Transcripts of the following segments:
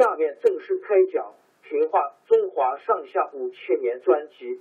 下面正式开讲《评话中华上下五千年》专辑。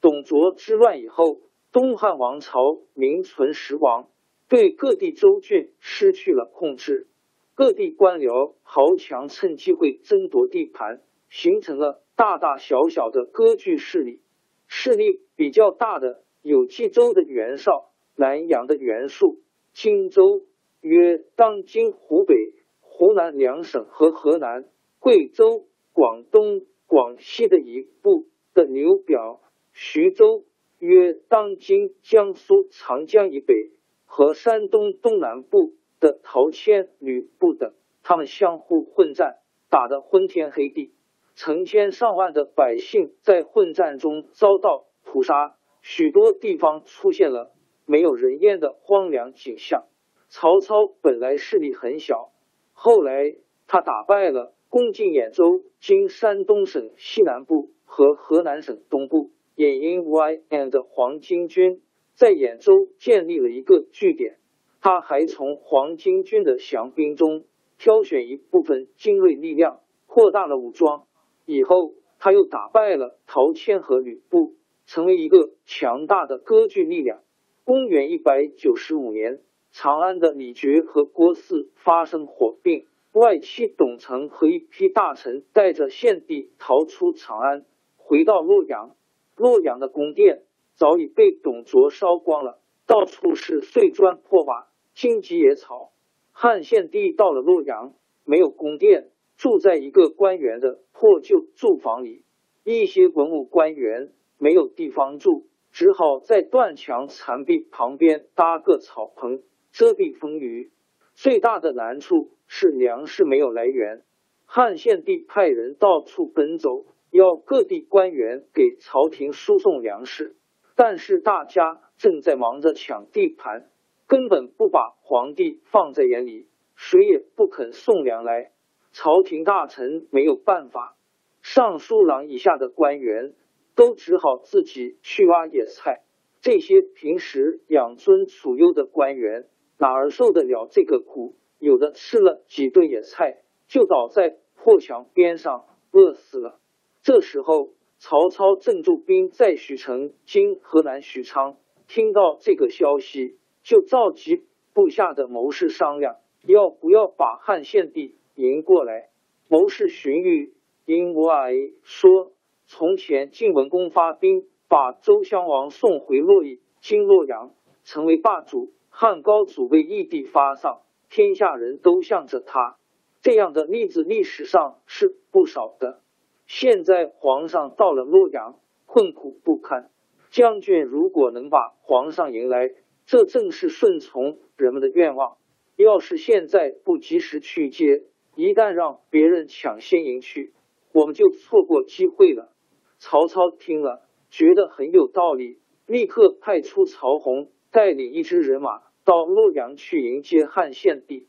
董卓之乱以后，东汉王朝名存实亡，对各地州郡失去了控制，各地官僚豪强趁机会争夺地盘，形成了大大小小的割据势力。势力比较大的有冀州的袁绍、南阳的袁术、荆州约当今湖北、湖南两省和河南、贵州、广东、广西的一部的刘表、徐州约当今江苏长江以北和山东东南部的陶谦、吕布等，他们相互混战，打得昏天黑地。成千上万的百姓在混战中遭到屠杀，许多地方出现了没有人烟的荒凉景象。曹操本来势力很小，后来他打败了攻进兖州（今山东省西南部和河南省东部）兖阴 Y and 黄巾军，在兖州建立了一个据点。他还从黄巾军的降兵中挑选一部分精锐力量，扩大了武装。以后，他又打败了陶谦和吕布，成为一个强大的割据力量。公元一百九十五年，长安的李傕和郭汜发生火并，外戚董承和一批大臣带着献帝逃出长安，回到洛阳。洛阳的宫殿早已被董卓烧光了，到处是碎砖破瓦、荆棘野草。汉献帝到了洛阳，没有宫殿。住在一个官员的破旧住房里，一些文武官员没有地方住，只好在断墙残壁旁边搭个草棚遮蔽风雨。最大的难处是粮食没有来源。汉献帝派人到处奔走，要各地官员给朝廷输送粮食，但是大家正在忙着抢地盘，根本不把皇帝放在眼里，谁也不肯送粮来。朝廷大臣没有办法，尚书郎以下的官员都只好自己去挖野菜。这些平时养尊处优的官员哪儿受得了这个苦？有的吃了几顿野菜，就倒在破墙边上饿死了。这时候，曹操正驻兵在许城（今河南许昌），听到这个消息，就召集部下的谋士商量，要不要把汉献帝。迎过来，谋士荀彧因外说：“从前晋文公发兵把周襄王送回洛邑，今洛阳成为霸主，汉高祖为义帝发丧，天下人都向着他。这样的例子历史上是不少的。现在皇上到了洛阳，困苦不堪，将军如果能把皇上迎来，这正是顺从人们的愿望。要是现在不及时去接，一旦让别人抢先迎去，我们就错过机会了。曹操听了，觉得很有道理，立刻派出曹洪带领一支人马到洛阳去迎接汉献帝。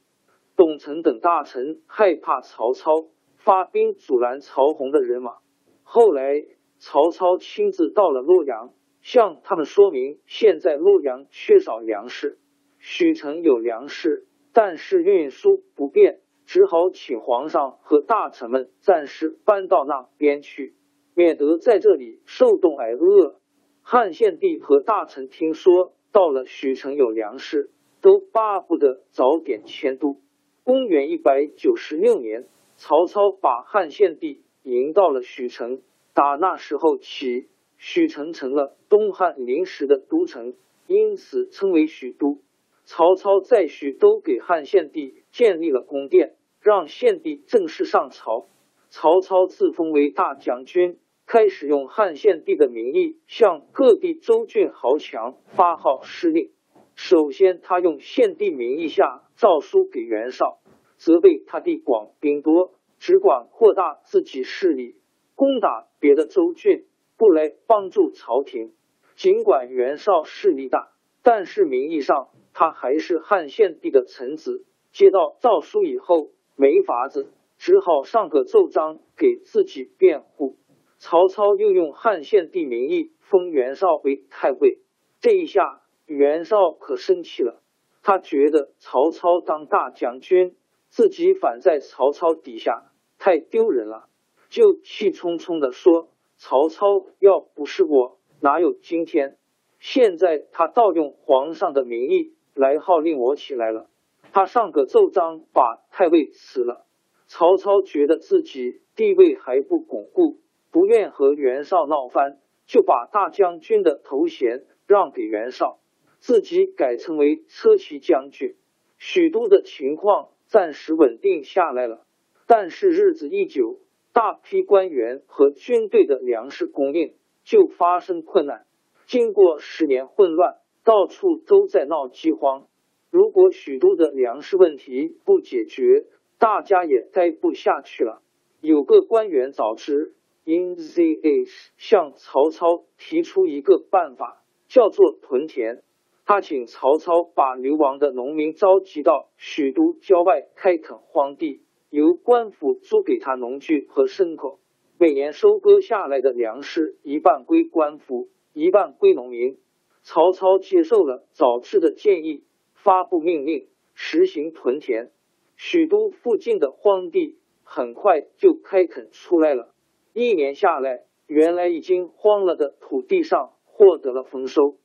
董承等大臣害怕曹操发兵阻拦曹洪的人马，后来曹操亲自到了洛阳，向他们说明现在洛阳缺少粮食，许城有粮食，但是运输不便，只好请皇上和大臣们暂时搬到那边去，免得在这里受冻挨饿。汉献帝和大臣听说到了许城有粮食，都巴不得早点迁都。公元一百九十六年，曹操把汉献帝迎到了许城。打那时候起，许城成了东汉临时的都城，因此称为许都。曹操在许都给汉献帝建立了宫殿，让献帝正式上朝。曹操自封为大将军，开始用汉献帝的名义向各地州郡豪强发号施令。首先，他用献帝名义下。诏书给袁绍，责备他的广兵多，只管扩大自己势力，攻打别的州郡，不来帮助朝廷。尽管袁绍势力大，但是名义上他还是汉献帝的臣子。接到诏书以后，没法子，只好上个奏章给自己辩护。曹操又用汉献帝名义封袁绍为太尉，这一下袁绍可生气了。他觉得曹操当大将军，自己反在曹操底下，太丢人了，就气冲冲的说：“曹操要不是我，哪有今天？现在他盗用皇上的名义来号令我起来了。”他上个奏章把太尉辞了。曹操觉得自己地位还不巩固，不愿和袁绍闹翻，就把大将军的头衔让给袁绍。自己改称为车骑将军，许都的情况暂时稳定下来了。但是日子一久，大批官员和军队的粮食供应就发生困难。经过十年混乱，到处都在闹饥荒。如果许都的粮食问题不解决，大家也待不下去了。有个官员早知 nzh 向曹操提出一个办法，叫做屯田。他请曹操把流亡的农民召集到许都郊外开垦荒地，由官府租给他农具和牲口。每年收割下来的粮食一半归官府，一半归农民。曹操接受了早知的建议，发布命令实行屯田。许都附近的荒地很快就开垦出来了。一年下来，原来已经荒了的土地上获得了丰收。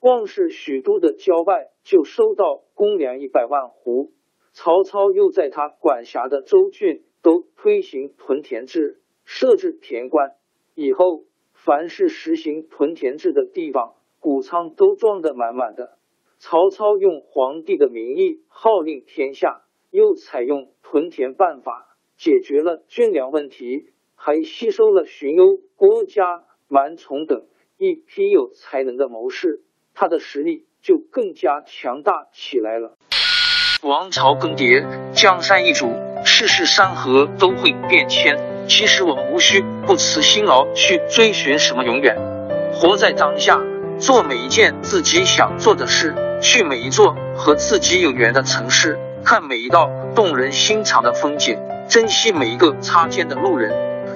光是许都的郊外就收到公粮一百万斛。曹操又在他管辖的州郡都推行屯田制，设置田官。以后凡是实行屯田制的地方，谷仓都装得满满的。曹操用皇帝的名义号令天下，又采用屯田办法，解决了军粮问题，还吸收了荀攸、郭嘉、蛮宠等一批有才能的谋士。他的实力就更加强大起来了。王朝更迭，江山易主，世事山河都会变迁。其实我们无需不辞辛劳去追寻什么永远，活在当下，做每一件自己想做的事，去每一座和自己有缘的城市，看每一道动人心肠的风景，珍惜每一个擦肩的路人。